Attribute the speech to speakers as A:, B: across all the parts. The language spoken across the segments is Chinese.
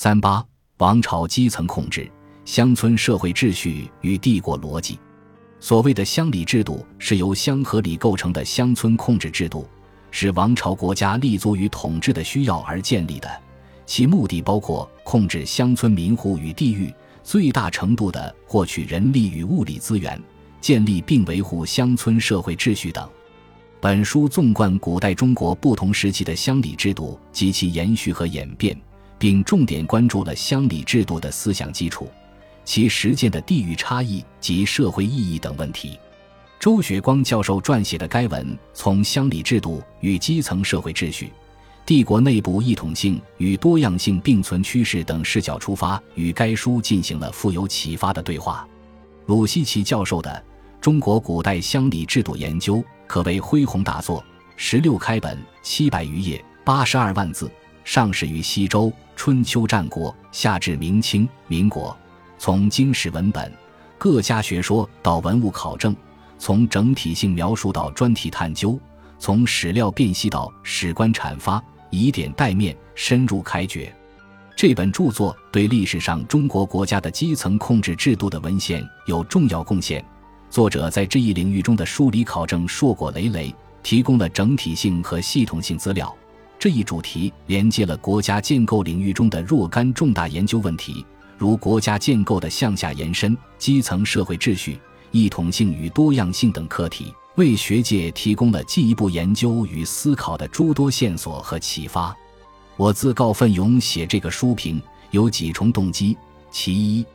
A: 三八王朝基层控制、乡村社会秩序与帝国逻辑。所谓的乡里制度是由乡和里构成的乡村控制制度，是王朝国家立足于统治的需要而建立的。其目的包括控制乡村民户与地域，最大程度地获取人力与物力资源，建立并维护乡村社会秩序等。本书纵贯古代中国不同时期的乡里制度及其延续和演变，并重点关注了乡里制度的思想基础。其实践的地域差异及社会意义等问题，周学光教授撰写的该文从乡里制度与基层社会秩序、帝国内部一统性与多样性并存趋势等视角出发，与该书进行了富有启发的对话。鲁西奇教授的《中国古代乡里制度研究》可谓恢宏大作，十六开本，七百余页，八十二万字，上始于西周、春秋战国，下至明清、民国。从经史文本、各家学说到文物考证，从整体性描述到专题探究，从史料辨析到史观阐发，以点带面，深入开掘。这本著作对历史上中国国家的基层控制制度的文献有重要贡献。作者在这一领域中的梳理考证硕果累累，提供了整体性和系统性资料。这一主题连接了国家建构领域中的若干重大研究问题。如国家建构的向下延伸、基层社会秩序、一统性与多样性等课题，为学界提供了进一步研究与思考的诸多线索和启发。我自告奋勇写这个书评，有几重动机：其一，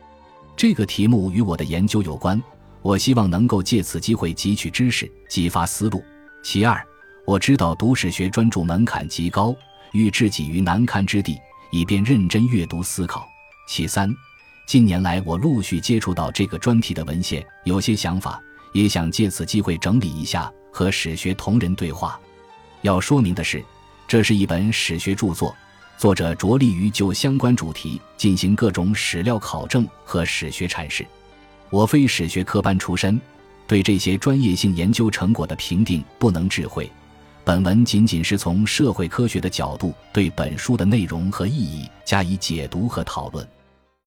A: 这个题目与我的研究有关，我希望能够借此机会汲取知识、激发思路；其二，我知道读史学专注门槛极高，欲置己于难堪之地，以便认真阅读思考。其三，近年来我陆续接触到这个专题的文献，有些想法，也想借此机会整理一下，和史学同仁对话。要说明的是，这是一本史学著作，作者着力于就相关主题进行各种史料考证和史学阐释。我非史学科班出身，对这些专业性研究成果的评定不能智慧。本文仅仅是从社会科学的角度对本书的内容和意义加以解读和讨论。